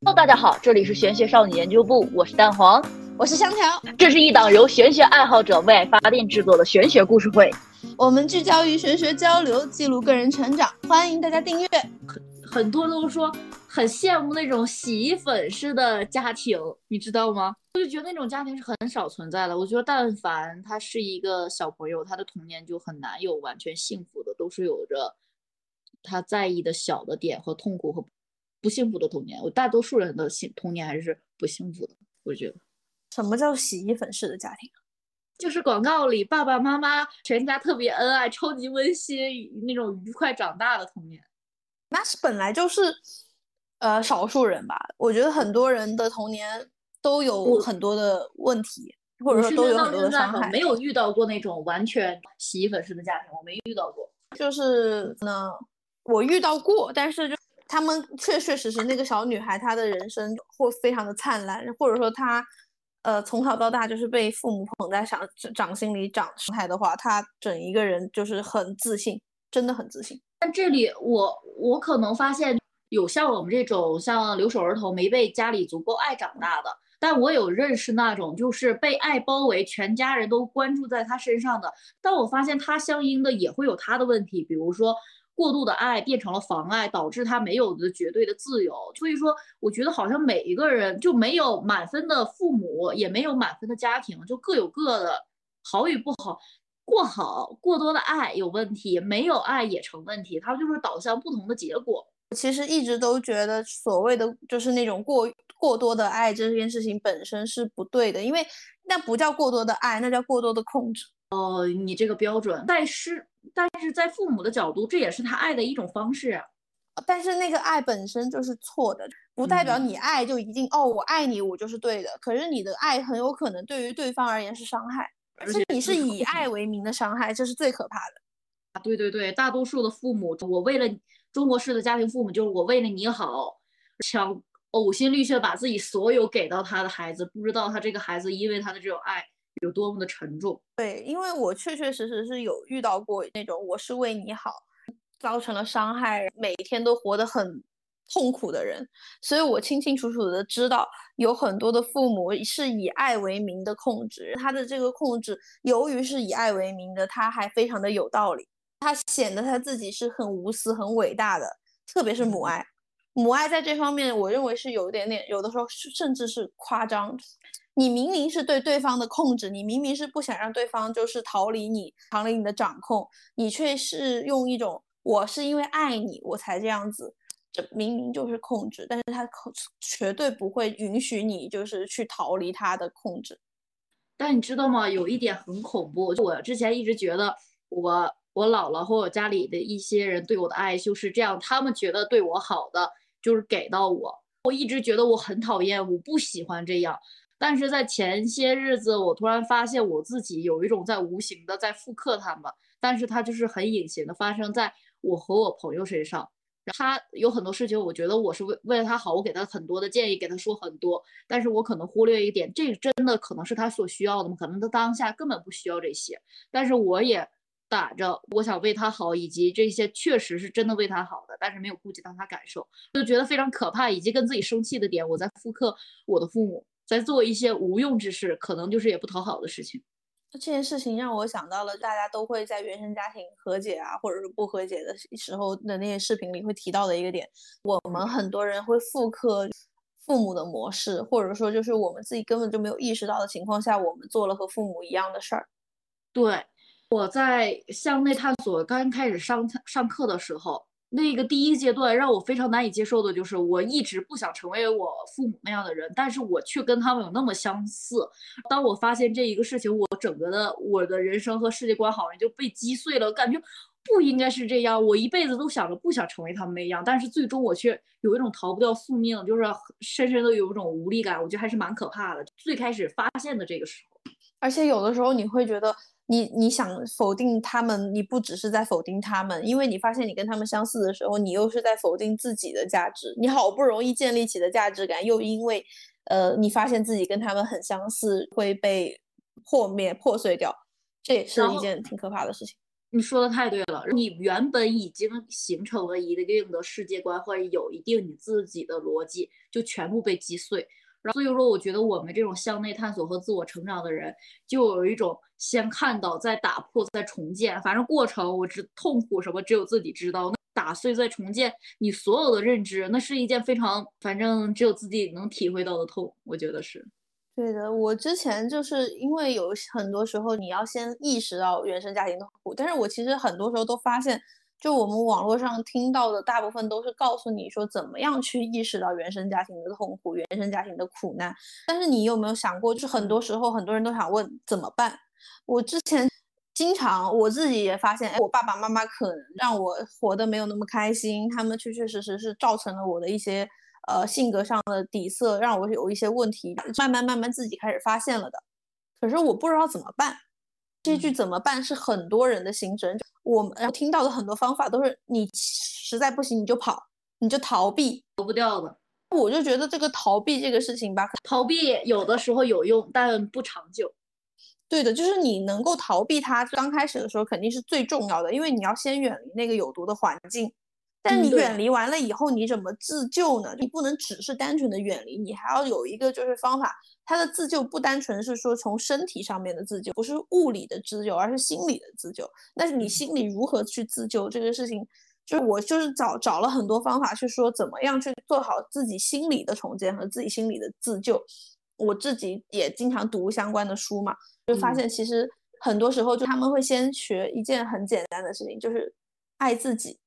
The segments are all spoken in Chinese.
Hello，大家好，这里是玄学少女研究部，我是蛋黄，我是香条。这是一档由玄学爱好者为爱发电制作的玄学故事会，我们聚焦于玄学交流，记录个人成长，欢迎大家订阅。很很多都说很羡慕那种洗衣粉式的家庭，你知道吗？我就觉得那种家庭是很少存在的。我觉得但凡他是一个小朋友，他的童年就很难有完全幸福的，都是有着他在意的小的点和痛苦和。不幸福的童年，我大多数人的幸童年还是不幸福的。我觉得，什么叫洗衣粉式的家庭？就是广告里爸爸妈妈全家特别恩爱、超级温馨那种愉快长大的童年。那是本来就是呃少数人吧？我觉得很多人的童年都有很多的问题，或者说都有很多的伤害。没有遇到过那种完全洗衣粉式的家庭，我没遇到过。就是呢，我遇到过，但是就。他们确确实实，那个小女孩她的人生会非常的灿烂，或者说她，呃，从小到大就是被父母捧在掌掌心里长出来的话，她整一个人就是很自信，真的很自信。但这里我我可能发现有像我们这种像留守儿童没被家里足够爱长大的，但我有认识那种就是被爱包围，全家人都关注在他身上的，但我发现他相应的也会有他的问题，比如说。过度的爱变成了妨碍，导致他没有的绝对的自由。所以说，我觉得好像每一个人就没有满分的父母，也没有满分的家庭，就各有各的好与不好。过好过多的爱有问题，没有爱也成问题。他就是导向不同的结果。其实一直都觉得所谓的就是那种过过多的爱这件事情本身是不对的，因为那不叫过多的爱，那叫过多的控制。哦，你这个标准，但是但是在父母的角度，这也是他爱的一种方式啊。但是那个爱本身就是错的，不代表你爱就一定哦，我爱你，我就是对的。可是你的爱很有可能对于对方而言是伤害，而且你是以爱为名的伤害，这是最可怕的。啊，对对对，大多数的父母，我为了中国式的家庭父母，就是我为了你好，想呕心沥血把自己所有给到他的孩子，不知道他这个孩子因为他的这种爱。有多么的沉重？对，因为我确确实实是有遇到过那种我是为你好，造成了伤害，每天都活得很痛苦的人，所以我清清楚楚的知道，有很多的父母是以爱为名的控制，他的这个控制，由于是以爱为名的，他还非常的有道理，他显得他自己是很无私、很伟大的，特别是母爱，母爱在这方面，我认为是有一点点，有的时候甚至是夸张。你明明是对对方的控制，你明明是不想让对方就是逃离你，逃离你的掌控，你却是用一种我是因为爱你我才这样子，这明明就是控制，但是他绝对不会允许你就是去逃离他的控制。但你知道吗？有一点很恐怖，就我之前一直觉得我我姥姥和我家里的一些人对我的爱就是这样，他们觉得对我好的就是给到我，我一直觉得我很讨厌，我不喜欢这样。但是在前些日子，我突然发现我自己有一种在无形的在复刻他们，但是它就是很隐形的发生在我和我朋友身上。他有很多事情，我觉得我是为为了他好，我给他很多的建议，给他说很多，但是我可能忽略一点，这真的可能是他所需要的吗？可能他当下根本不需要这些，但是我也打着我想为他好，以及这些确实是真的为他好的，但是没有顾及到他感受，就觉得非常可怕，以及跟自己生气的点，我在复刻我的父母。在做一些无用之事，可能就是也不讨好的事情。这件事情让我想到了，大家都会在原生家庭和解啊，或者是不和解的时候的那些视频里会提到的一个点。我们很多人会复刻父母的模式，或者说就是我们自己根本就没有意识到的情况下，我们做了和父母一样的事儿。对，我在向内探索刚开始上上课的时候。那个第一阶段让我非常难以接受的就是，我一直不想成为我父母那样的人，但是我却跟他们有那么相似。当我发现这一个事情，我整个的我的人生和世界观好像就被击碎了，感觉不应该是这样。我一辈子都想着不想成为他们那样，但是最终我却有一种逃不掉宿命，就是深深的有一种无力感。我觉得还是蛮可怕的。最开始发现的这个时候，而且有的时候你会觉得。你你想否定他们，你不只是在否定他们，因为你发现你跟他们相似的时候，你又是在否定自己的价值。你好不容易建立起的价值感，又因为，呃，你发现自己跟他们很相似，会被破灭、破碎掉，这也是一件挺可怕的事情。你说的太对了，你原本已经形成了一定的世界观，或者有一定你自己的逻辑，就全部被击碎。所以说，我觉得我们这种向内探索和自我成长的人，就有一种先看到，再打破，再重建，反正过程我只痛苦什么，只有自己知道。那打碎再重建你所有的认知，那是一件非常，反正只有自己能体会到的痛，我觉得是。对的，我之前就是因为有很多时候你要先意识到原生家庭的苦，但是我其实很多时候都发现，就我们网络上听到的大部分都是告诉你说怎么样去意识到原生家庭的痛苦、原生家庭的苦难，但是你有没有想过，就是很多时候很多人都想问怎么办？我之前经常我自己也发现，哎，我爸爸妈妈可能让我活得没有那么开心，他们确确实实是造成了我的一些。呃，性格上的底色让我有一些问题，慢慢慢慢自己开始发现了的。可是我不知道怎么办。这句怎么办是很多人的心声。我们听到的很多方法都是你实在不行你就跑，你就逃避，逃不掉的。我就觉得这个逃避这个事情吧，逃避有的时候有用，但不长久。对的，就是你能够逃避它，刚开始的时候肯定是最重要的，因为你要先远离那个有毒的环境。但你远离完了以后，你怎么自救呢？你不能只是单纯的远离，你还要有一个就是方法。它的自救不单纯是说从身体上面的自救，不是物理的自救，而是心理的自救。那是你心里如何去自救这个事情，就是我就是找找了很多方法去说怎么样去做好自己心理的重建和自己心理的自救。我自己也经常读相关的书嘛，就发现其实很多时候就他们会先学一件很简单的事情，就是爱自己。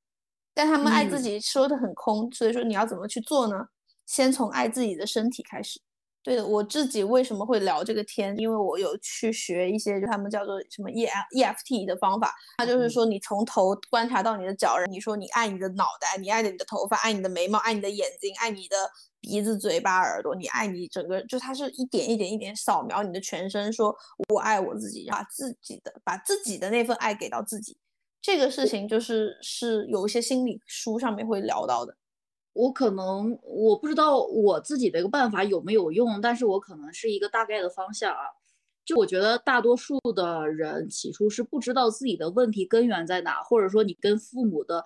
但他们爱自己说的很空，所以说你要怎么去做呢？先从爱自己的身体开始。对的，我自己为什么会聊这个天？因为我有去学一些，就他们叫做什么 E F E F T 的方法。它就是说，你从头观察到你的脚，你说你爱你的脑袋，你爱你的头发，爱你的眉毛，爱你的眼睛，爱你的鼻子、嘴巴、耳朵，你爱你整个，就它是一点一点一点扫描你的全身，说我爱我自己，把自己的把自己的那份爱给到自己。这个事情就是是有一些心理书上面会聊到的，我可能我不知道我自己的一个办法有没有用，但是我可能是一个大概的方向啊。就我觉得大多数的人起初是不知道自己的问题根源在哪，或者说你跟父母的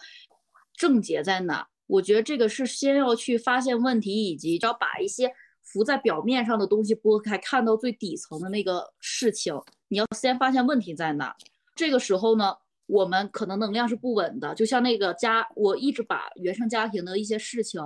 症结在哪。我觉得这个是先要去发现问题，以及要把一些浮在表面上的东西拨开，看到最底层的那个事情。你要先发现问题在哪，这个时候呢？我们可能能量是不稳的，就像那个家，我一直把原生家庭的一些事情，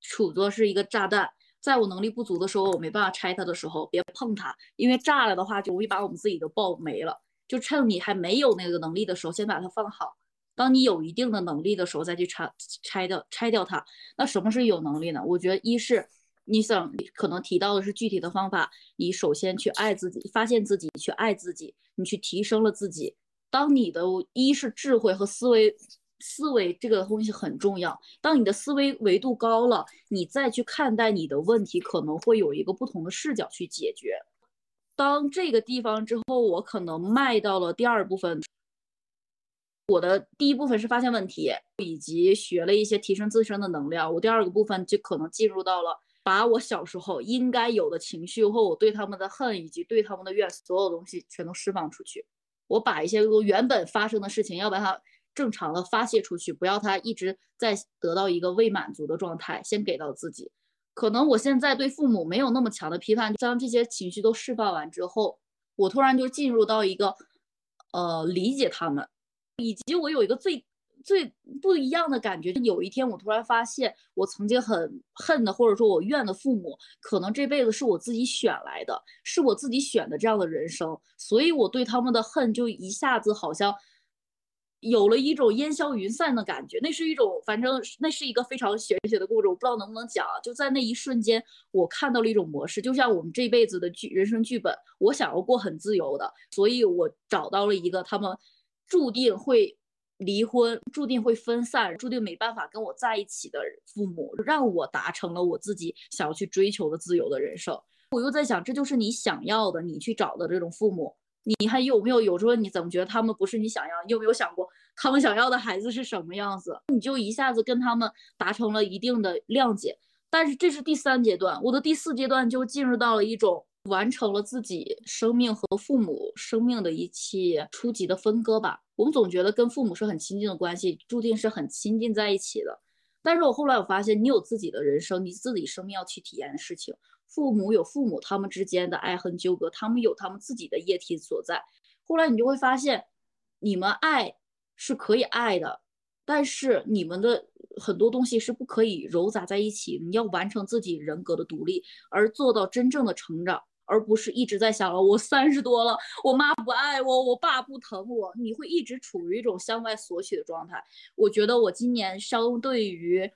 处作是一个炸弹，在我能力不足的时候，我没办法拆它的时候，别碰它，因为炸了的话就容易把我们自己都爆没了。就趁你还没有那个能力的时候，先把它放好，当你有一定的能力的时候，再去拆拆掉拆掉它。那什么是有能力呢？我觉得一是你想可能提到的是具体的方法，你首先去爱自己，发现自己，去爱自己，你去提升了自己。当你的一是智慧和思维，思维这个东西很重要。当你的思维维度高了，你再去看待你的问题，可能会有一个不同的视角去解决。当这个地方之后，我可能迈到了第二部分。我的第一部分是发现问题，以及学了一些提升自身的能量。我第二个部分就可能进入到了把我小时候应该有的情绪或我对他们的恨以及对他们的怨，所有东西全都释放出去。我把一些我原本发生的事情，要把它正常的发泄出去，不要它一直在得到一个未满足的状态，先给到自己。可能我现在对父母没有那么强的批判，当这些情绪都释放完之后，我突然就进入到一个，呃，理解他们，以及我有一个最。最不一样的感觉，有一天我突然发现，我曾经很恨的，或者说我怨的父母，可能这辈子是我自己选来的，是我自己选的这样的人生，所以我对他们的恨就一下子好像有了一种烟消云散的感觉。那是一种，反正那是一个非常玄学的故事，我不知道能不能讲。就在那一瞬间，我看到了一种模式，就像我们这辈子的剧人生剧本，我想要过很自由的，所以我找到了一个他们注定会。离婚注定会分散，注定没办法跟我在一起的父母，让我达成了我自己想要去追求的自由的人生。我又在想，这就是你想要的，你去找的这种父母，你还有没有？有时候你怎么觉得他们不是你想要？你有没有想过他们想要的孩子是什么样子？你就一下子跟他们达成了一定的谅解。但是这是第三阶段，我的第四阶段就进入到了一种完成了自己生命和父母生命的一期初级的分割吧。我们总觉得跟父母是很亲近的关系，注定是很亲近在一起的。但是我后来我发现，你有自己的人生，你自己生命要去体验的事情。父母有父母他们之间的爱恨纠葛，他们有他们自己的液体所在。后来你就会发现，你们爱是可以爱的，但是你们的很多东西是不可以揉杂在一起。你要完成自己人格的独立，而做到真正的成长，而不是一直在想了我三十多了，我妈不爱我，我爸不疼我，你会一直处于一种向外索取的状态。我觉得我今年相对于。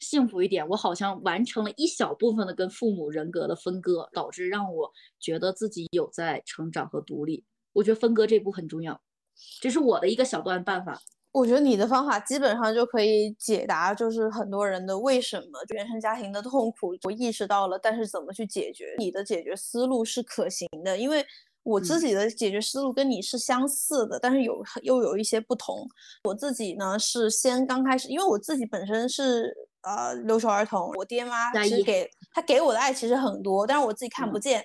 幸福一点，我好像完成了一小部分的跟父母人格的分割，导致让我觉得自己有在成长和独立。我觉得分割这步很重要，这是我的一个小段办法。我觉得你的方法基本上就可以解答，就是很多人的为什么原生家庭的痛苦，我意识到了，但是怎么去解决？你的解决思路是可行的，因为我自己的解决思路跟你是相似的，但是有又有一些不同。我自己呢是先刚开始，因为我自己本身是。呃，留守儿童，我爹妈其实给他给我的爱其实很多，但是我自己看不见。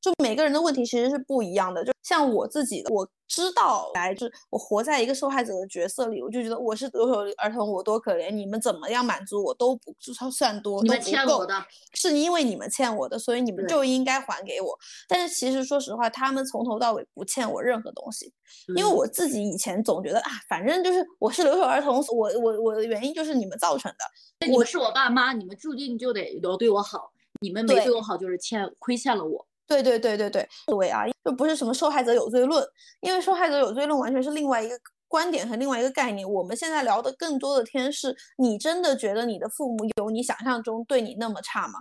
就每个人的问题其实是不一样的，就像我自己的，我知道来自我活在一个受害者的角色里，我就觉得我是留守儿童，我多可怜，你们怎么样满足我都不算多，你们欠我的，是因为你们欠我的，所以你们就应该还给我。但是其实说实话，他们从头到尾不欠我任何东西，因为我自己以前总觉得啊，反正就是我是留守儿童，我我我的原因就是你们造成的，我是我爸妈，你们注定就得要对我好，你们没对我好就是欠亏欠了我。对对对对对，思维啊，就不是什么受害者有罪论，因为受害者有罪论完全是另外一个观点和另外一个概念。我们现在聊的更多的天是，你真的觉得你的父母有你想象中对你那么差吗？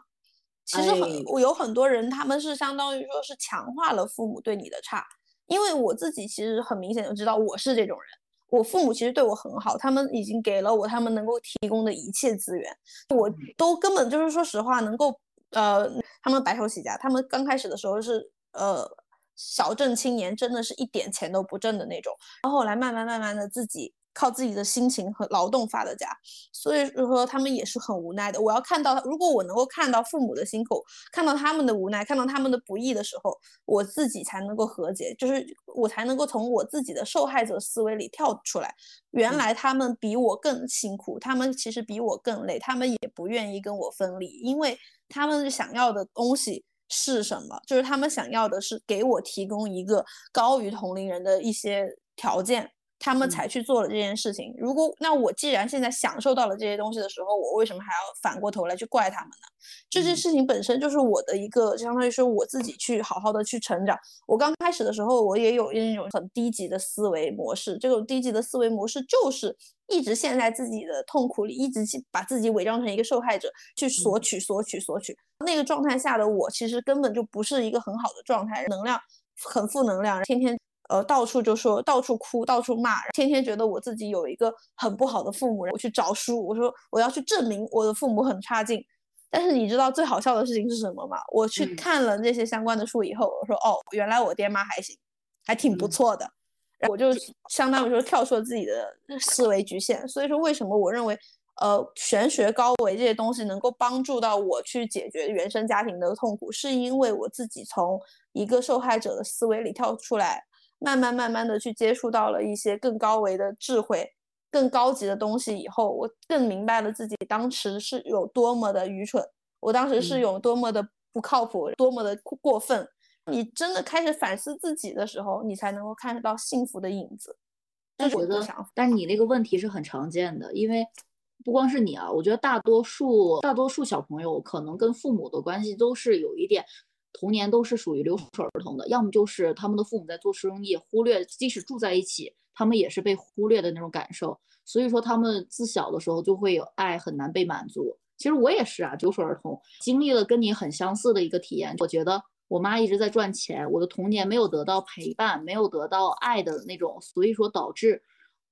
其实很，我有很多人他们是相当于说是强化了父母对你的差，因为我自己其实很明显就知道我是这种人，我父母其实对我很好，他们已经给了我他们能够提供的一切资源，我都根本就是说实话能够。呃，他们白手起家，他们刚开始的时候是呃小镇青年，真的是一点钱都不挣的那种。然后后来慢慢慢慢的自己。靠自己的辛勤和劳动发的家，所以说他们也是很无奈的。我要看到，如果我能够看到父母的辛苦，看到他们的无奈，看到他们的不易的时候，我自己才能够和解，就是我才能够从我自己的受害者思维里跳出来。原来他们比我更辛苦，他们其实比我更累，他们也不愿意跟我分离，因为他们想要的东西是什么？就是他们想要的是给我提供一个高于同龄人的一些条件。他们才去做了这件事情。如果那我既然现在享受到了这些东西的时候，我为什么还要反过头来去怪他们呢？这件事情本身就是我的一个，相当于说我自己去好好的去成长。我刚开始的时候，我也有那种很低级的思维模式。这种低级的思维模式就是一直陷在自己的痛苦里，一直去把自己伪装成一个受害者，去索取、索取、索取。那个状态下的我，其实根本就不是一个很好的状态，能量很负能量，天天。呃，到处就说，到处哭，到处骂，天天觉得我自己有一个很不好的父母，我去找书，我说我要去证明我的父母很差劲。但是你知道最好笑的事情是什么吗？我去看了那些相关的书以后，我说哦，原来我爹妈还行，还挺不错的。我就相当于说跳出了自己的思维局限。所以说，为什么我认为呃玄学高维这些东西能够帮助到我去解决原生家庭的痛苦，是因为我自己从一个受害者的思维里跳出来。慢慢慢慢的去接触到了一些更高维的智慧、更高级的东西以后，我更明白了自己当时是有多么的愚蠢，我当时是有多么的不靠谱、多么的过分。你真的开始反思自己的时候，你才能够看得到幸福的影子。我觉得，但是你那个问题是很常见的，因为不光是你啊，我觉得大多数大多数小朋友可能跟父母的关系都是有一点。童年都是属于留守儿童的，要么就是他们的父母在做生意，忽略，即使住在一起，他们也是被忽略的那种感受。所以说，他们自小的时候就会有爱很难被满足。其实我也是啊，留守儿童经历了跟你很相似的一个体验。我觉得我妈一直在赚钱，我的童年没有得到陪伴，没有得到爱的那种，所以说导致。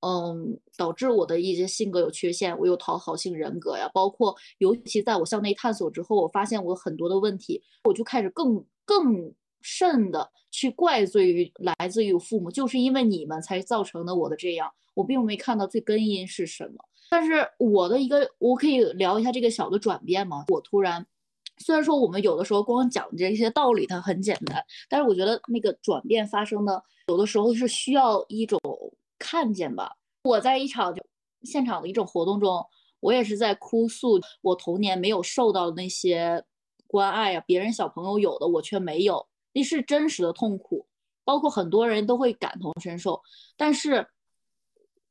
嗯，导致我的一些性格有缺陷，我有讨好性人格呀，包括尤其在我向内探索之后，我发现我很多的问题，我就开始更更甚的去怪罪于来自于父母，就是因为你们才造成的我的这样，我并没看到最根因是什么。但是我的一个，我可以聊一下这个小的转变吗？我突然虽然说我们有的时候光讲这些道理它很简单，但是我觉得那个转变发生的有的时候是需要一种看见吧。我在一场就现场的一种活动中，我也是在哭诉我童年没有受到的那些关爱啊，别人小朋友有的我却没有，那是真实的痛苦，包括很多人都会感同身受。但是，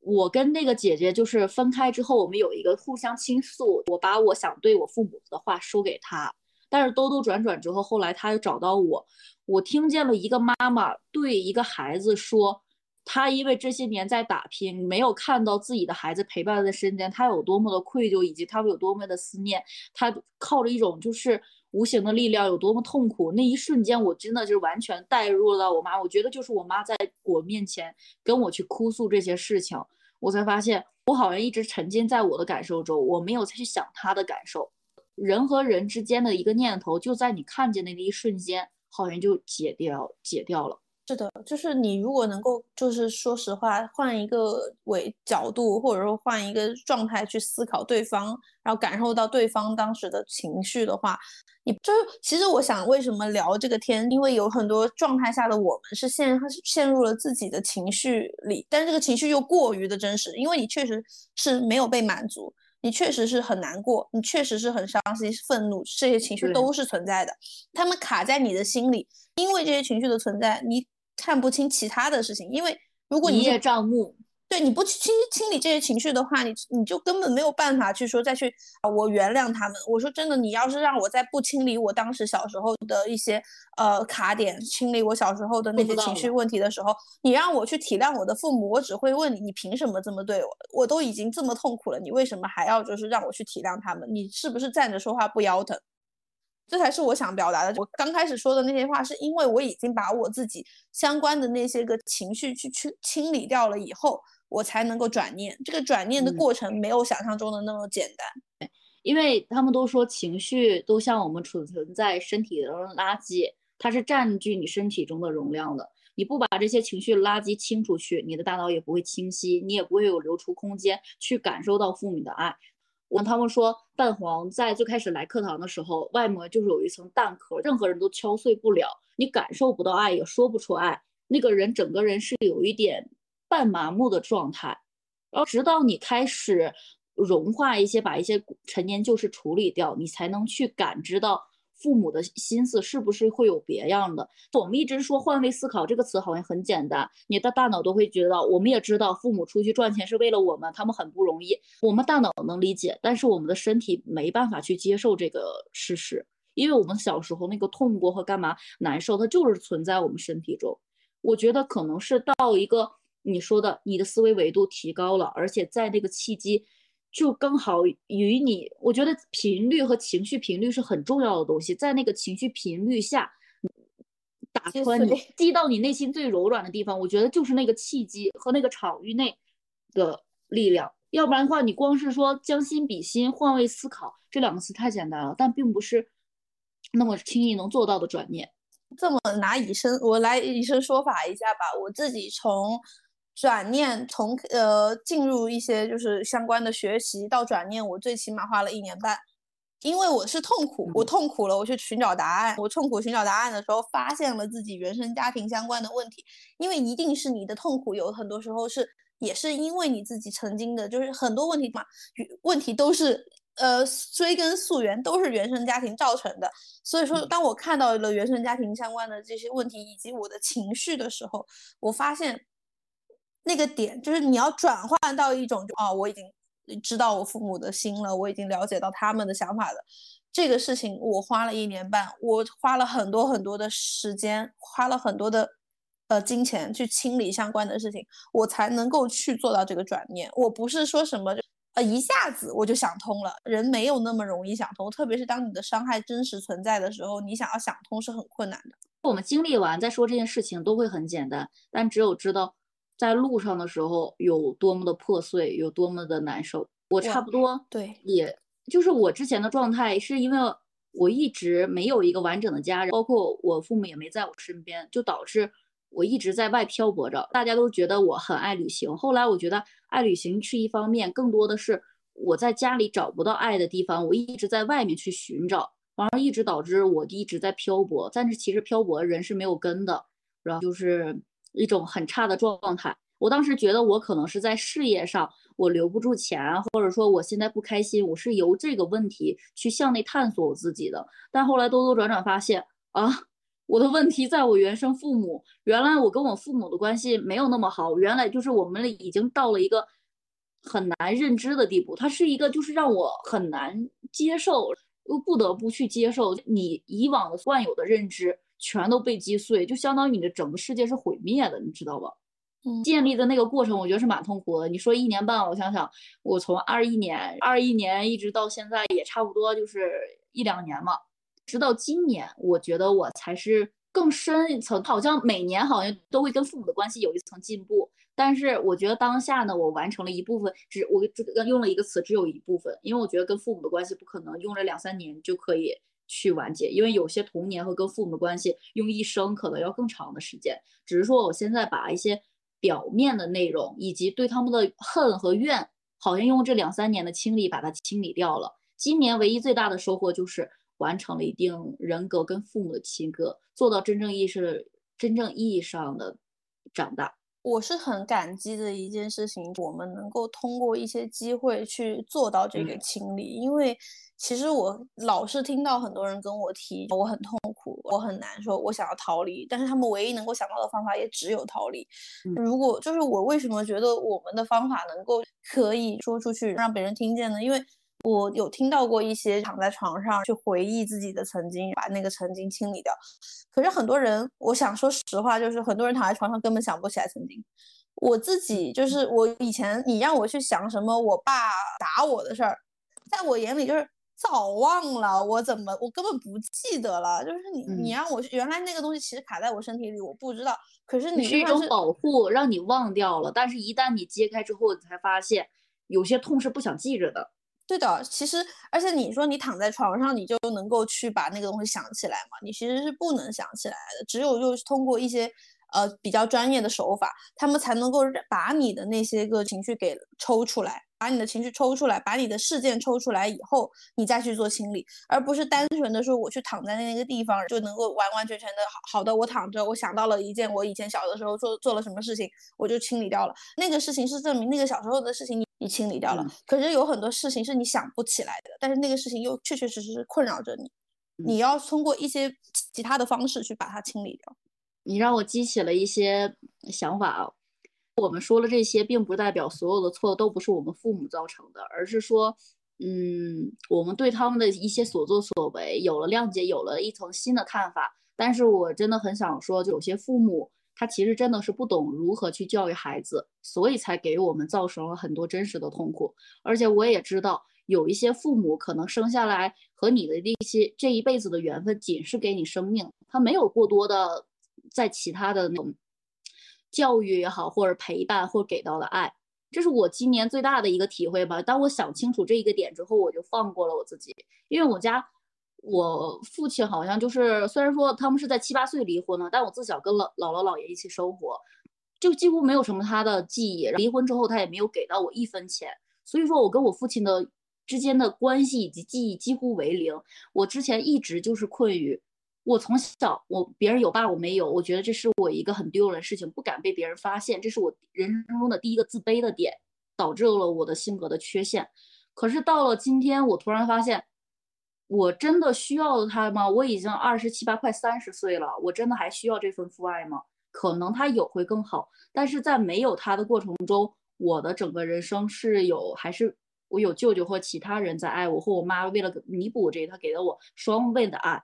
我跟那个姐姐就是分开之后，我们有一个互相倾诉，我把我想对我父母的话说给她。但是兜兜转转之后，后来他又找到我，我听见了一个妈妈对一个孩子说，他因为这些年在打拼，没有看到自己的孩子陪伴在身边，他有多么的愧疚，以及他有多么的思念，他靠着一种就是无形的力量有多么痛苦。那一瞬间，我真的就是完全带入到我妈，我觉得就是我妈在我面前跟我去哭诉这些事情，我才发现我好像一直沉浸在我的感受中，我没有再去想她的感受。人和人之间的一个念头，就在你看见的那一瞬间，好像就解掉解掉了。是的，就是你如果能够，就是说实话，换一个为角度，或者说换一个状态去思考对方，然后感受到对方当时的情绪的话，你就是其实我想为什么聊这个天，因为有很多状态下的我们是陷陷入了自己的情绪里，但这个情绪又过于的真实，因为你确实是没有被满足。你确实是很难过，你确实是很伤心、愤怒，这些情绪都是存在的，他们卡在你的心里，因为这些情绪的存在，你看不清其他的事情，因为如果你一叶障目。对，你不去清清理这些情绪的话，你你就根本没有办法去说再去啊，我原谅他们。我说真的，你要是让我在不清理我当时小时候的一些呃卡点，清理我小时候的那些情绪问题的时候，你让我去体谅我的父母，我只会问你，你凭什么这么对我？我都已经这么痛苦了，你为什么还要就是让我去体谅他们？你是不是站着说话不腰疼？这才是我想表达的。我刚开始说的那些话，是因为我已经把我自己相关的那些个情绪去去清理掉了以后。我才能够转念，这个转念的过程没有想象中的那么简单。因为他们都说情绪都像我们储存在身体的垃圾，它是占据你身体中的容量的。你不把这些情绪垃圾清出去，你的大脑也不会清晰，你也不会有留出空间去感受到父母的爱。我他们说蛋黄在最开始来课堂的时候，外膜就是有一层蛋壳，任何人都敲碎不了，你感受不到爱，也说不出爱。那个人整个人是有一点。半麻木的状态，然后直到你开始融化一些，把一些陈年旧事处理掉，你才能去感知到父母的心思是不是会有别样的。我们一直说换位思考这个词好像很简单，你的大脑都会觉得，我们也知道父母出去赚钱是为了我们，他们很不容易，我们大脑能理解，但是我们的身体没办法去接受这个事实，因为我们小时候那个痛过和干嘛难受，它就是存在我们身体中。我觉得可能是到一个。你说的，你的思维维度提高了，而且在那个契机，就刚好与你，我觉得频率和情绪频率是很重要的东西，在那个情绪频率下，打穿你，击到你内心最柔软的地方，我觉得就是那个契机和那个场域内的力量，要不然的话，你光是说将心比心、换位思考这两个词太简单了，但并不是那么轻易能做到的转念。这么拿以身，我来以身说法一下吧，我自己从。转念从呃进入一些就是相关的学习到转念，我最起码花了一年半，因为我是痛苦，我痛苦了，我去寻找答案。我痛苦寻找答案的时候，发现了自己原生家庭相关的问题，因为一定是你的痛苦，有很多时候是也是因为你自己曾经的，就是很多问题嘛，问题都是呃追根溯源，都是原生家庭造成的。所以说，当我看到了原生家庭相关的这些问题以及我的情绪的时候，我发现。那个点就是你要转换到一种，就啊，我已经知道我父母的心了，我已经了解到他们的想法了。这个事情我花了一年半，我花了很多很多的时间，花了很多的呃金钱去清理相关的事情，我才能够去做到这个转念。我不是说什么呃一下子我就想通了，人没有那么容易想通，特别是当你的伤害真实存在的时候，你想要想通是很困难的。我们经历完再说这件事情都会很简单，但只有知道。在路上的时候有多么的破碎，有多么的难受。我差不多对，也就是我之前的状态，是因为我一直没有一个完整的家人，包括我父母也没在我身边，就导致我一直在外漂泊着。大家都觉得我很爱旅行，后来我觉得爱旅行是一方面，更多的是我在家里找不到爱的地方，我一直在外面去寻找。然后一直导致我一直在漂泊，但是其实漂泊人是没有根的，然后就是一种很差的状态。我当时觉得我可能是在事业上我留不住钱，或者说我现在不开心，我是由这个问题去向内探索我自己的。但后来兜兜转转发现啊，我的问题在我原生父母，原来我跟我父母的关系没有那么好，原来就是我们已经到了一个很难认知的地步，它是一个就是让我很难接受，又不得不去接受你以往的惯有的认知全都被击碎，就相当于你的整个世界是毁灭的，你知道吧？建立的那个过程，我觉得是蛮痛苦的。你说一年半，我想想，我从二一年、二一年一直到现在，也差不多就是一两年嘛。直到今年，我觉得我才是更深一层，好像每年好像都会跟父母的关系有一层进步。但是我觉得当下呢，我完成了一部分，只我用了一个词，只有一部分，因为我觉得跟父母的关系不可能用了两三年就可以去完结，因为有些童年和跟父母的关系用一生可能要更长的时间。只是说我现在把一些。表面的内容以及对他们的恨和怨，好像用这两三年的清理把它清理掉了。今年唯一最大的收获就是完成了一定人格跟父母的切割，做到真正意识、真正意义上的长大。我是很感激的一件事情，我们能够通过一些机会去做到这个清理，因为。其实我老是听到很多人跟我提，我很痛苦，我很难受，我想要逃离，但是他们唯一能够想到的方法也只有逃离。如果就是我为什么觉得我们的方法能够可以说出去让别人听见呢？因为我有听到过一些躺在床上去回忆自己的曾经，把那个曾经清理掉。可是很多人，我想说实话，就是很多人躺在床上根本想不起来曾经。我自己就是我以前，你让我去想什么我爸打我的事儿，在我眼里就是。早忘了，我怎么我根本不记得了。就是你，你让我原来那个东西其实卡在我身体里，我不知道。可是你是一种保护，让你忘掉了。但是，一旦你揭开之后，你才发现有些痛是不想记着的。对的，其实而且你说你躺在床上，你就能够去把那个东西想起来嘛？你其实是不能想起来的，只有就是通过一些呃比较专业的手法，他们才能够把你的那些个情绪给抽出来。把你的情绪抽出来，把你的事件抽出来以后，你再去做清理，而不是单纯的说我去躺在那个地方就能够完完全全的好好的。我躺着，我想到了一件我以前小的时候做做了什么事情，我就清理掉了。那个事情是证明那个小时候的事情你你清理掉了。可是有很多事情是你想不起来的，但是那个事情又确确实实是困扰着你，你要通过一些其他的方式去把它清理掉。你让我激起了一些想法。我们说了这些，并不代表所有的错都不是我们父母造成的，而是说，嗯，我们对他们的一些所作所为有了谅解，有了一层新的看法。但是我真的很想说，就有些父母他其实真的是不懂如何去教育孩子，所以才给我们造成了很多真实的痛苦。而且我也知道，有一些父母可能生下来和你的这些这一辈子的缘分，仅是给你生命，他没有过多的在其他的那种。教育也好，或者陪伴，或给到的爱，这是我今年最大的一个体会吧。当我想清楚这一个点之后，我就放过了我自己。因为我家我父亲好像就是，虽然说他们是在七八岁离婚了，但我自小跟姥姥姥爷一起生活，就几乎没有什么他的记忆。离婚之后，他也没有给到我一分钱，所以说我跟我父亲的之间的关系以及记忆几乎为零。我之前一直就是困于。我从小，我别人有爸，我没有，我觉得这是我一个很丢人的事情，不敢被别人发现，这是我人生中的第一个自卑的点，导致了我的性格的缺陷。可是到了今天，我突然发现，我真的需要他吗？我已经二十七八，快三十岁了，我真的还需要这份父爱吗？可能他有会更好，但是在没有他的过程中，我的整个人生是有，还是我有舅舅或其他人在爱我，或我妈为了弥补这，他给了我双倍的爱。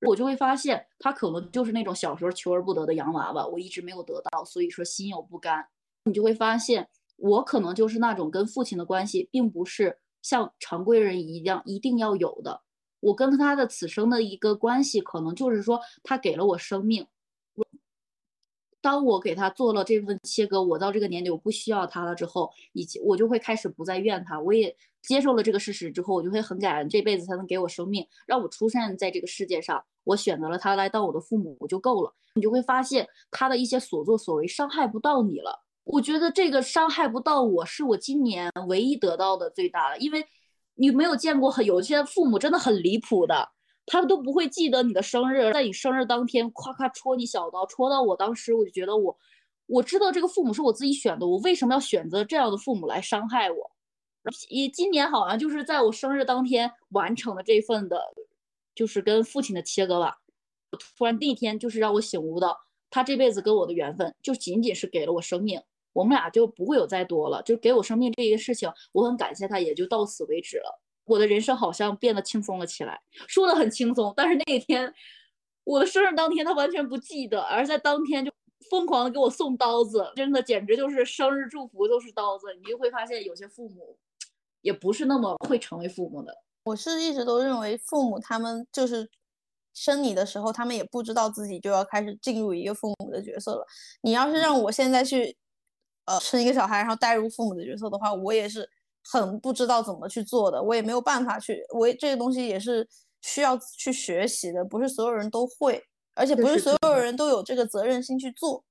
我就会发现，他可能就是那种小时候求而不得的洋娃娃，我一直没有得到，所以说心有不甘。你就会发现，我可能就是那种跟父亲的关系，并不是像常规人一样一定要有的。我跟他的此生的一个关系，可能就是说，他给了我生命。当我给他做了这份切割，我到这个年龄我不需要他了之后，以及我就会开始不再怨他，我也接受了这个事实之后，我就会很感恩这辈子他能给我生命，让我出生在这个世界上，我选择了他来当我的父母，我就够了。你就会发现他的一些所作所为伤害不到你了，我觉得这个伤害不到我是我今年唯一得到的最大的，因为你没有见过很有些父母真的很离谱的。他都不会记得你的生日，在你生日当天夸夸戳你小刀，戳到我当时我就觉得我，我知道这个父母是我自己选的，我为什么要选择这样的父母来伤害我？以今年好像就是在我生日当天完成了这份的，就是跟父亲的切割吧。突然那天就是让我醒悟到，他这辈子跟我的缘分就仅仅是给了我生命，我们俩就不会有再多了。就给我生命这一个事情，我很感谢他，也就到此为止了。我的人生好像变得轻松了起来，说的很轻松，但是那一天，我的生日当天，他完全不记得，而在当天就疯狂的给我送刀子，真的简直就是生日祝福都是刀子。你就会发现有些父母，也不是那么会成为父母的。我是一直都认为父母他们就是生你的时候，他们也不知道自己就要开始进入一个父母的角色了。你要是让我现在去，呃，生一个小孩，然后带入父母的角色的话，我也是。很不知道怎么去做的，我也没有办法去。我这个东西也是需要去学习的，不是所有人都会，而且不是所有人都有这个责任心去做，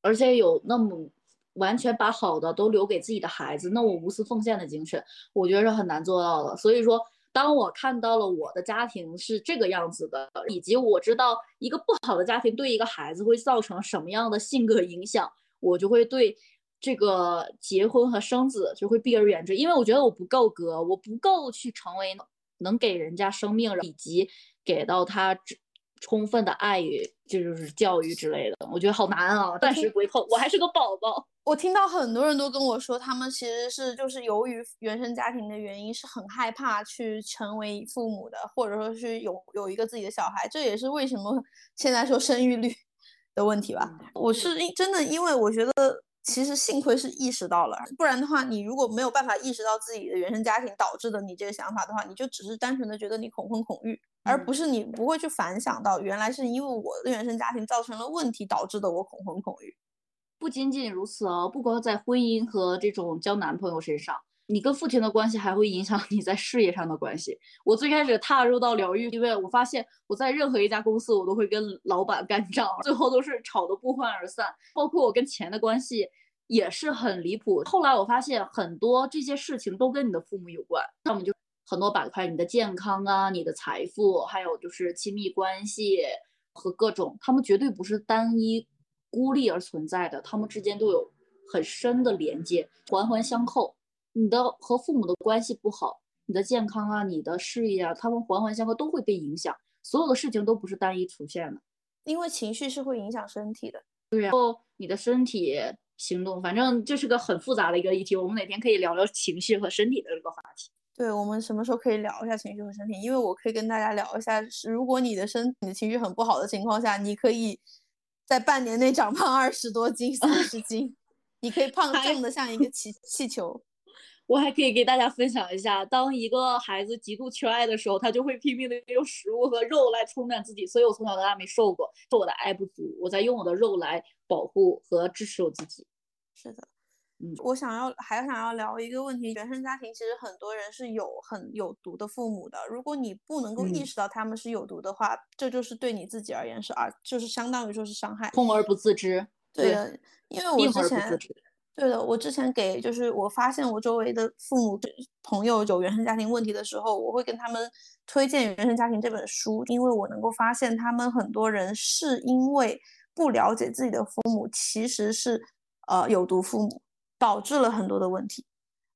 而且有那么完全把好的都留给自己的孩子，那我无私奉献的精神，我觉得是很难做到的。所以说，当我看到了我的家庭是这个样子的，以及我知道一个不好的家庭对一个孩子会造成什么样的性格影响，我就会对。这个结婚和生子就会避而远之，因为我觉得我不够格，我不够去成为能给人家生命以及给到他充分的爱与这就是教育之类的，我觉得好难啊，暂时归后，我还是个宝宝。我听到很多人都跟我说，他们其实是就是由于原生家庭的原因，是很害怕去成为父母的，或者说是有有一个自己的小孩，这也是为什么现在说生育率的问题吧。我是真的，因为我觉得。其实幸亏是意识到了，不然的话，你如果没有办法意识到自己的原生家庭导致的你这个想法的话，你就只是单纯的觉得你恐婚恐育，而不是你不会去反想到原来是因为我的原生家庭造成了问题导致的我恐婚恐育。不仅仅如此哦，不光在婚姻和这种交男朋友身上，你跟父亲的关系还会影响你在事业上的关系。我最开始踏入到疗愈，因为我发现我在任何一家公司，我都会跟老板干仗，最后都是吵得不欢而散。包括我跟钱的关系。也是很离谱。后来我发现很多这些事情都跟你的父母有关，要么就很多板块，你的健康啊，你的财富，还有就是亲密关系和各种，他们绝对不是单一孤立而存在的，他们之间都有很深的连接，环环相扣。你的和父母的关系不好，你的健康啊，你的事业啊，他们环环相扣都会被影响。所有的事情都不是单一出现的，因为情绪是会影响身体的。对，然后你的身体。行动，反正这是个很复杂的一个议题。我们哪天可以聊聊情绪和身体的这个话题？对，我们什么时候可以聊一下情绪和身体？因为我可以跟大家聊一下，如果你的身你的情绪很不好的情况下，你可以在半年内长胖二十多斤、三十斤，你可以胖胀的像一个气气球。我还可以给大家分享一下，当一个孩子极度缺爱的时候，他就会拼命的用食物和肉来冲淡自己。所以我从小到大没瘦过，是我的爱不足，我在用我的肉来保护和支持我自己。是的，嗯，我想要还想要聊一个问题，原生家庭其实很多人是有很有毒的父母的。如果你不能够意识到他们是有毒的话，这就是对你自己而言是而就是相当于说是伤害，痛而不自知。对的，因为我之前对的，我之前给就是我发现我周围的父母朋友有原生家庭问题的时候，我会跟他们推荐《原生家庭》这本书，因为我能够发现他们很多人是因为不了解自己的父母其实是。呃，有毒父母导致了很多的问题。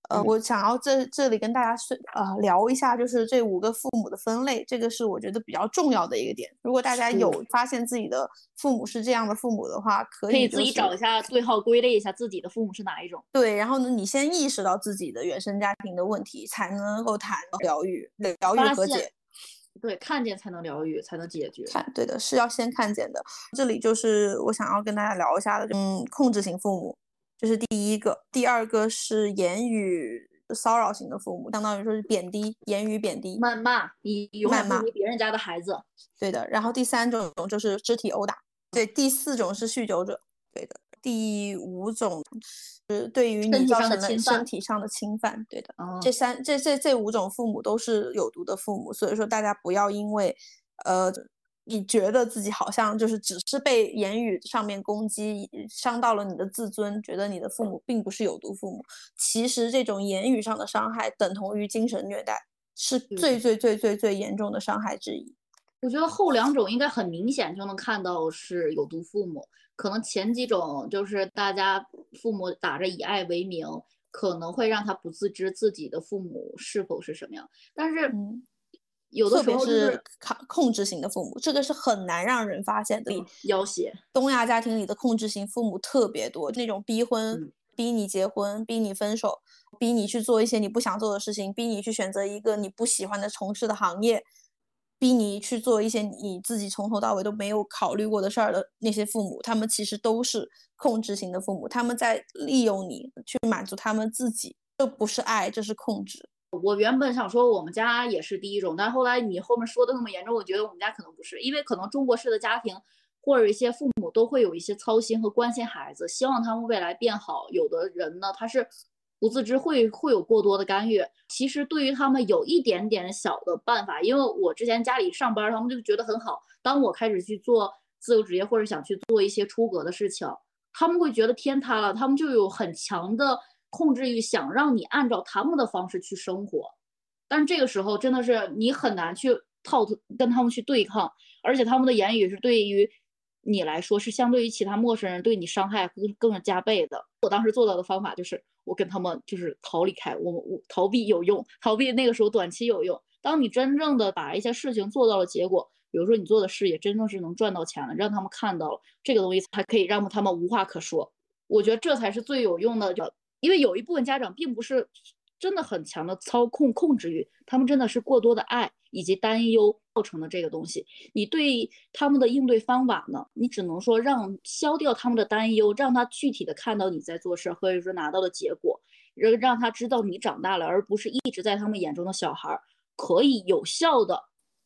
呃，我想要这这里跟大家是呃聊一下，就是这五个父母的分类，这个是我觉得比较重要的一个点。如果大家有发现自己的父母是这样的父母的话，可以自己找一下对号，归类一下自己的父母是哪一种。对，然后呢，你先意识到自己的原生家庭的问题，才能够谈疗愈、疗愈和解。对，看见才能疗愈，才能解决。看，对的，是要先看见的。这里就是我想要跟大家聊一下的，嗯，控制型父母，这是第一个。第二个是言语骚扰型的父母，相当于说是贬低，言语贬低、谩骂，以谩骂别人家的孩子。对的。然后第三种就是肢体殴打。对，第四种是酗酒者。对的。第五种是对于你造成了身体上的侵犯，对的。这三这这这五种父母都是有毒的父母，所以说大家不要因为，呃，你觉得自己好像就是只是被言语上面攻击伤到了你的自尊，觉得你的父母并不是有毒父母。其实这种言语上的伤害等同于精神虐待，是最最最最最严重的伤害之一。我觉得后两种应该很明显就能看到是有毒父母，可能前几种就是大家父母打着以爱为名，可能会让他不自知自己的父母是否是什么样，但是有的时候是控控制型的父母，这个是很难让人发现的。要挟，东亚家庭里的控制型父母特别多，那种逼婚、逼你结婚、逼你分手、逼你去做一些你不想做的事情、逼你去选择一个你不喜欢的从事的行业。逼你去做一些你自己从头到尾都没有考虑过的事儿的那些父母，他们其实都是控制型的父母，他们在利用你去满足他们自己，这不是爱，这是控制。我原本想说我们家也是第一种，但后来你后面说的那么严重，我觉得我们家可能不是，因为可能中国式的家庭或者一些父母都会有一些操心和关心孩子，希望他们未来变好。有的人呢，他是。不自知会会有过多的干预，其实对于他们有一点点小的办法，因为我之前家里上班，他们就觉得很好。当我开始去做自由职业或者想去做一些出格的事情，他们会觉得天塌了，他们就有很强的控制欲，想让你按照他们的方式去生活。但是这个时候真的是你很难去套跟他们去对抗，而且他们的言语是对于你来说是相对于其他陌生人对你伤害更更加倍的。我当时做到的方法就是。我跟他们就是逃离开，我我逃避有用，逃避那个时候短期有用。当你真正的把一些事情做到了结果，比如说你做的事业真正是能赚到钱了，让他们看到了这个东西，才可以让他们无话可说。我觉得这才是最有用的，因为有一部分家长并不是。真的很强的操控控制欲，他们真的是过多的爱以及担忧造成的这个东西。你对他们的应对方法呢？你只能说让消掉他们的担忧，让他具体的看到你在做事，或者说拿到的结果，让让他知道你长大了，而不是一直在他们眼中的小孩，可以有效的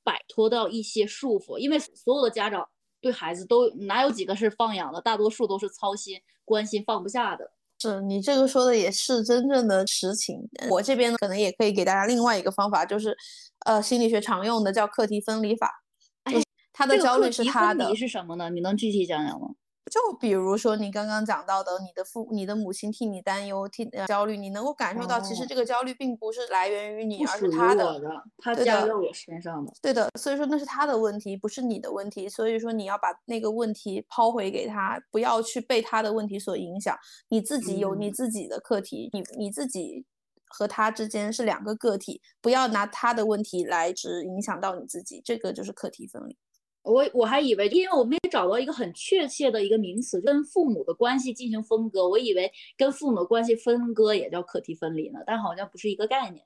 摆脱掉一些束缚。因为所有的家长对孩子都哪有几个是放养的，大多数都是操心、关心、放不下的。是你这个说的也是真正的实情。我这边可能也可以给大家另外一个方法，就是，呃，心理学常用的叫课题分离法。哎，他的焦虑是他的。是什么呢？你能具体讲讲吗？就比如说你刚刚讲到的，你的父、你的母亲替你担忧、替焦虑，你能够感受到，其实这个焦虑并不是来源于你，而是他的，他加在我身上的。对的，所以说那是他的问题，不是你的问题。所以说你要把那个问题抛回给他，不要去被他的问题所影响。你自己有你自己的课题，你你自己和他之间是两个个体，不要拿他的问题来只影响到你自己，这个就是课题分离。我我还以为，因为我没找到一个很确切的一个名词，跟父母的关系进行分割。我以为跟父母的关系分割也叫课题分离呢，但好像不是一个概念。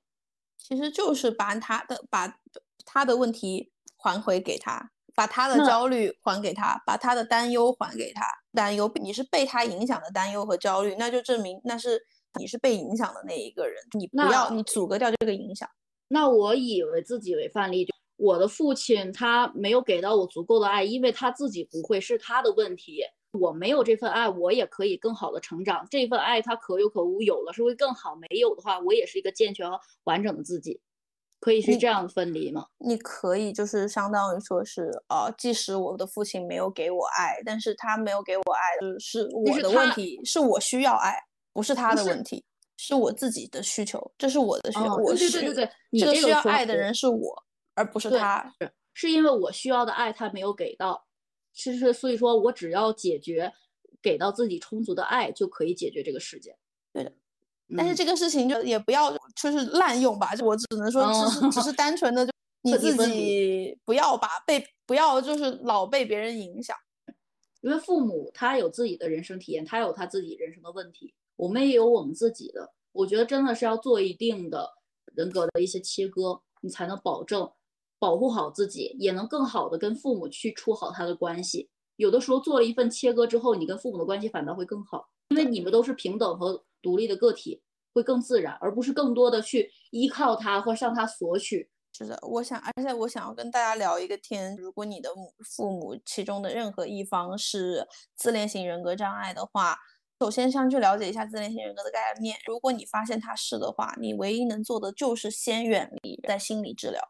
其实就是把他的把他的问题还回给他，把他的焦虑还给他，把他的担忧还给他。担忧你是被他影响的担忧和焦虑，那就证明那是你是被影响的那一个人。你不要你阻隔掉这个影响。那我以为自己为范例就。我的父亲他没有给到我足够的爱，因为他自己不会是他的问题。我没有这份爱，我也可以更好的成长。这份爱他可有可无，有了是会更好，没有的话，我也是一个健全和完整的自己。可以是这样分离吗？你可以就是相当于说是，呃，即使我的父亲没有给我爱，但是他没有给我爱，是我的问题，是我需要爱，不是他的问题，是我自己的需求，这是我的需求。我对对对对，这个需要爱的人是我。而不是他，是是因为我需要的爱他没有给到，其实所以说我只要解决给到自己充足的爱就可以解决这个事件。对的，但是这个事情就也不要就是滥用吧，就我只能说只是只是单纯的就你自己不要把被不要就是老被别人影响，因为父母他有自己的人生体验，他有他自己人生的问题，我们也有我们自己的，我觉得真的是要做一定的人格的一些切割，你才能保证。保护好自己，也能更好的跟父母去处好他的关系。有的时候做了一份切割之后，你跟父母的关系反倒会更好，因为你们都是平等和独立的个体，会更自然，而不是更多的去依靠他或向他索取。是的，我想，而且我想要跟大家聊一个天，如果你的母父母其中的任何一方是自恋型人格障碍的话，首先先去了解一下自恋型人格的概念。如果你发现他是的话，你唯一能做的就是先远离，在心理治疗。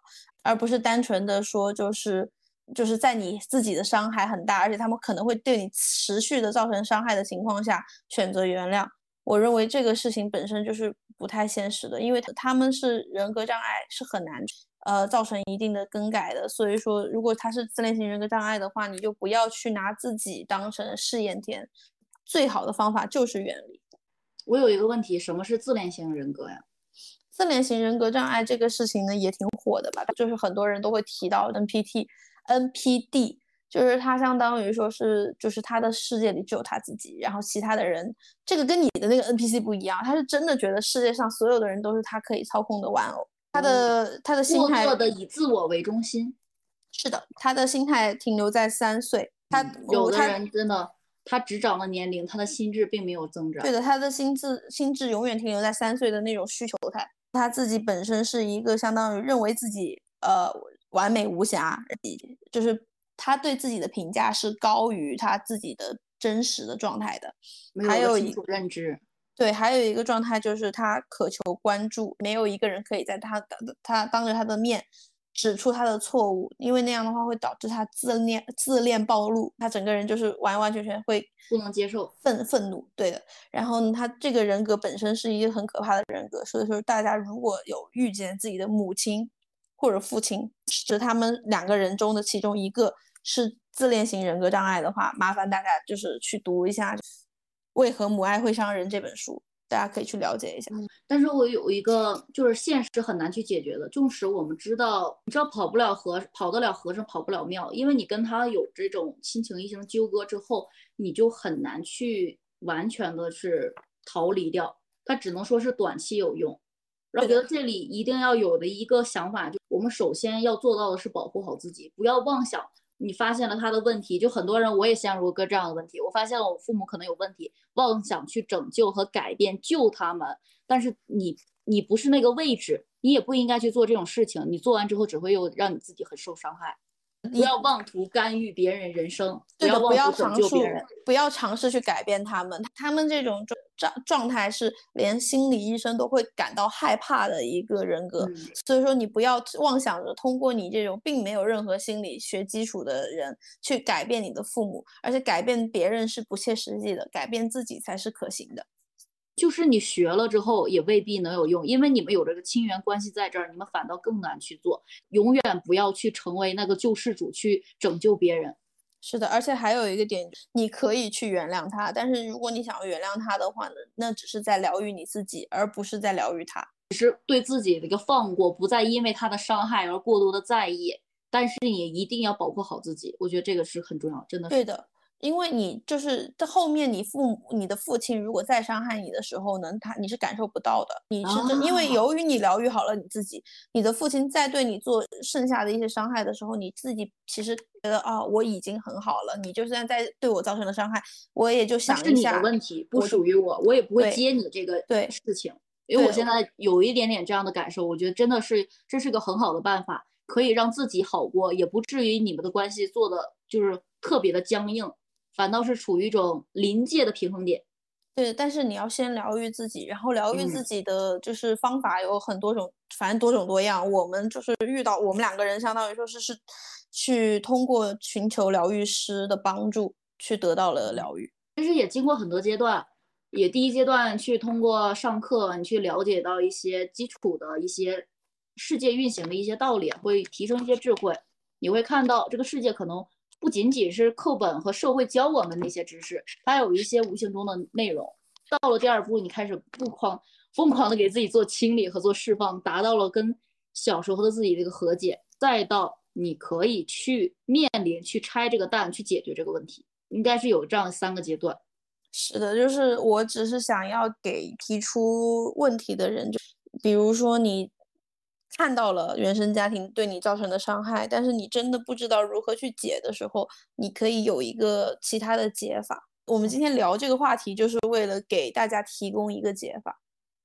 而不是单纯的说，就是就是在你自己的伤害很大，而且他们可能会对你持续的造成伤害的情况下选择原谅。我认为这个事情本身就是不太现实的，因为他们是人格障碍，是很难呃造成一定的更改的。所以说，如果他是自恋型人格障碍的话，你就不要去拿自己当成试验田，最好的方法就是远离。我有一个问题，什么是自恋型人格呀？自恋型人格障碍这个事情呢，也挺火的吧？就是很多人都会提到 NPT、NPD，就是他相当于说是，就是他的世界里只有他自己，然后其他的人，这个跟你的那个 NPC 不一样，他是真的觉得世界上所有的人都是他可以操控的玩偶。他的他的心态的以自我为中心。是的，他的心态停留在三岁。他有的人真的。他只长了年龄，他的心智并没有增长。对的，他的心智心智永远停留在三岁的那种需求态。他自己本身是一个相当于认为自己呃完美无瑕，就是他对自己的评价是高于他自己的真实的状态的。还有一个认知。对，还有一个状态就是他渴求关注，没有一个人可以在他他当着他的面。指出他的错误，因为那样的话会导致他自恋自恋暴露，他整个人就是完完全全会不能接受愤愤怒，对的。然后他这个人格本身是一个很可怕的人格，所以说大家如果有遇见自己的母亲或者父亲，是他们两个人中的其中一个是自恋型人格障碍的话，麻烦大家就是去读一下《为何母爱会伤人》这本书。大家可以去了解一下，但是我有一个就是现实很难去解决的，纵使我们知道，你知道跑不了和跑得了和尚跑不了庙，因为你跟他有这种亲情一生纠葛之后，你就很难去完全的是逃离掉，他只能说是短期有用。然后我觉得这里一定要有的一个想法，就我们首先要做到的是保护好自己，不要妄想。你发现了他的问题，就很多人我也陷入过这样的问题。我发现了我父母可能有问题，妄想去拯救和改变救他们，但是你你不是那个位置，你也不应该去做这种事情。你做完之后只会又让你自己很受伤害。不要妄图干预别人人生，对的不要妄图拯救别人，不要尝试去改变他们。他们这种状状态是连心理医生都会感到害怕的一个人格。所以说，你不要妄想着通过你这种并没有任何心理学基础的人去改变你的父母，而且改变别人是不切实际的，改变自己才是可行的。就是你学了之后也未必能有用，因为你们有这个亲缘关系在这儿，你们反倒更难去做。永远不要去成为那个救世主去拯救别人。是的，而且还有一个点，你可以去原谅他，但是如果你想要原谅他的话呢，那只是在疗愈你自己，而不是在疗愈他。只是对自己的一个放过，不再因为他的伤害而过多的在意。但是你一定要保护好自己，我觉得这个是很重要，真的是。对的。因为你就是在后面，你父母、你的父亲如果再伤害你的时候呢，他你是感受不到的。你是因为由于你疗愈好了你自己，你的父亲再对你做剩下的一些伤害的时候，你自己其实觉得啊，我已经很好了。你就算在对我造成了伤害，我也就想一下。是你的问题，不属于我，我也不会接你这个对事情。因为我现在有一点点这样的感受，我觉得真的是这是个很好的办法，可以让自己好过，也不至于你们的关系做的就是特别的僵硬。反倒是处于一种临界的平衡点，对。但是你要先疗愈自己，然后疗愈自己的就是方法有很多种，反正多种多样。我们就是遇到我们两个人，相当于说是是去通过寻求疗愈师的帮助，去得到了疗愈。其实也经过很多阶段，也第一阶段去通过上课，你去了解到一些基础的一些世界运行的一些道理，会提升一些智慧。你会看到这个世界可能。不仅仅是课本和社会教我们那些知识，还有一些无形中的内容。到了第二步，你开始不狂疯狂的给自己做清理和做释放，达到了跟小时候的自己的一个和解。再到你可以去面临、去拆这个蛋、去解决这个问题，应该是有这样三个阶段。是的，就是我只是想要给提出问题的人，就比如说你。看到了原生家庭对你造成的伤害，但是你真的不知道如何去解的时候，你可以有一个其他的解法。我们今天聊这个话题，就是为了给大家提供一个解法。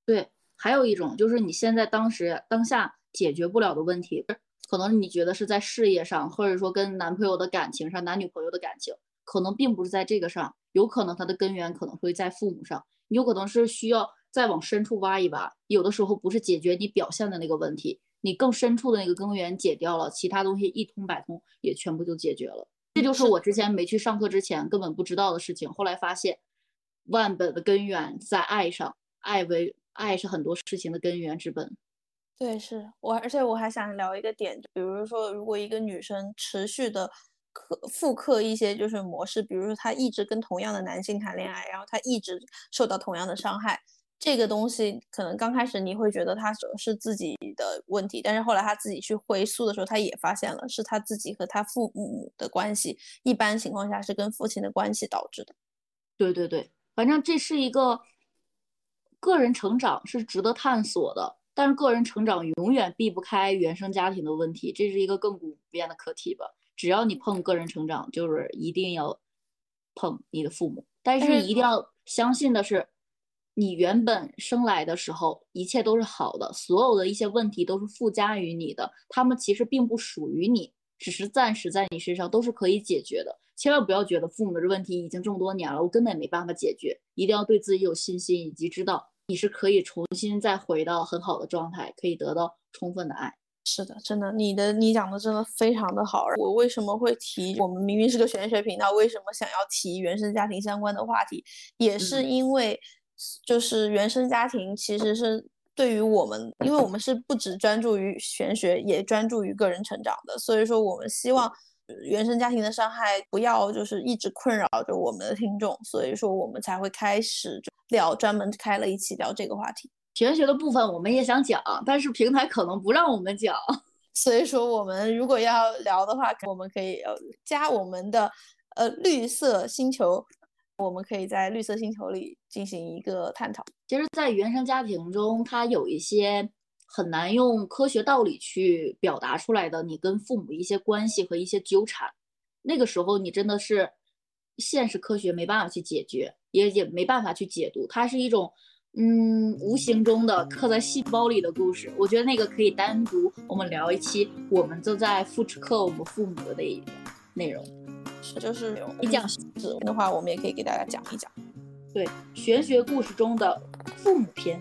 对，还有一种就是你现在当时当下解决不了的问题，可能你觉得是在事业上，或者说跟男朋友的感情上、男女朋友的感情，可能并不是在这个上，有可能它的根源可能会在父母上，有可能是需要。再往深处挖一挖，有的时候不是解决你表现的那个问题，你更深处的那个根源解掉了，其他东西一通百通也全部就解决了。这就是我之前没去上课之前根本不知道的事情。后来发现，万本的根源在爱上，爱为爱是很多事情的根源之本。对，是我，而且我还想聊一个点，就比如说，如果一个女生持续的刻复刻一些就是模式，比如说她一直跟同样的男性谈恋爱，然后她一直受到同样的伤害，这个东西可能刚开始你会觉得他是自己的问题，但是后来他自己去回溯的时候，他也发现了是他自己和他父母的关系，一般情况下是跟父亲的关系导致的。对对对，反正这是一个个人成长，是值得探索的。但是个人成长永远避不开原生家庭的问题，这是一个亘古不变的课题吧。只要你碰个人成长，就是一定要碰你的父母。但是一定要相信的是，你原本生来的时候一切都是好的，所有的一些问题都是附加于你的，他们其实并不属于你，只是暂时在你身上都是可以解决的。千万不要觉得父母的问题已经这么多年了，我根本没办法解决。一定要对自己有信心，以及知道。你是可以重新再回到很好的状态，可以得到充分的爱。是的，真的，你的你讲的真的非常的好。我为什么会提？我们明明是个玄学频道，为什么想要提原生家庭相关的话题？也是因为，就是原生家庭其实是对于我们，因为我们是不只专注于玄学，也专注于个人成长的，所以说我们希望。原生家庭的伤害不要就是一直困扰着我们的听众，所以说我们才会开始聊，专门开了一期聊这个话题。玄学的部分我们也想讲，但是平台可能不让我们讲，所以说我们如果要聊的话，我们可以呃加我们的呃绿色星球，我们可以在绿色星球里进行一个探讨。其实，在原生家庭中，它有一些。很难用科学道理去表达出来的，你跟父母一些关系和一些纠缠，那个时候你真的是现实科学没办法去解决，也也没办法去解读，它是一种嗯无形中的刻在细胞里的故事。我觉得那个可以单独我们聊一期，我们正在复制刻我们父母的那内容，就是你讲的话，我们也可以给大家讲一讲，对玄学故事中的父母篇。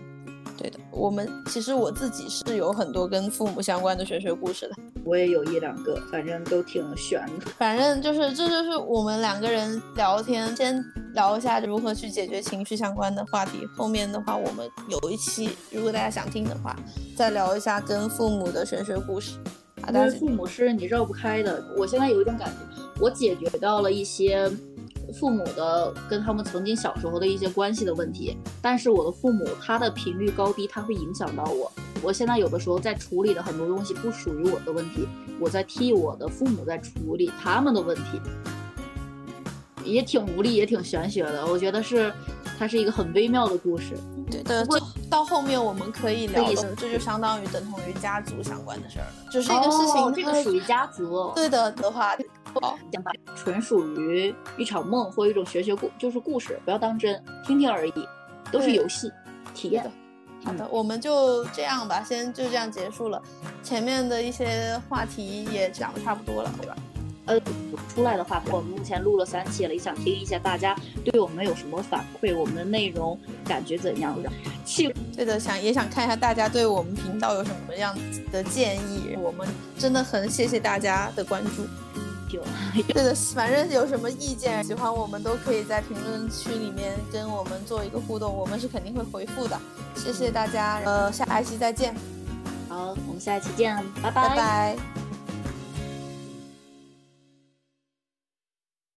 对的，我们其实我自己是有很多跟父母相关的玄学故事的，我也有一两个，反正都挺玄的。反正就是这就是我们两个人聊天，先聊一下如何去解决情绪相关的话题。后面的话，我们有一期，如果大家想听的话，再聊一下跟父母的玄学故事。因为父母是你绕不开的。我现在有一种感觉，我解决到了一些。父母的跟他们曾经小时候的一些关系的问题，但是我的父母他的频率高低，他会影响到我。我现在有的时候在处理的很多东西不属于我的问题，我在替我的父母在处理他们的问题，也挺无力，也挺玄学的。我觉得是，它是一个很微妙的故事。对的，这到后面我们可以聊的，这就相当于等同于家族相关的事儿了，就是一个事情，这个属于家族。对的的话。好，讲吧，纯属于一场梦或一种学学故，就是故事，不要当真，听听而已，都是游戏体验。好的，我们就这样吧，先就这样结束了。前面的一些话题也讲的差不多了，对吧？呃，出来的话，我们目前录了三期了，也想听一下大家对我们有什么反馈，我们的内容感觉怎样？气对的，想也想看一下大家对我们频道有什么样的建议，我们真的很谢谢大家的关注。对的，反正有什么意见，喜欢我们都可以在评论区里面跟我们做一个互动，我们是肯定会回复的。谢谢大家，呃，下一期再见。好，我们下一期见，拜拜。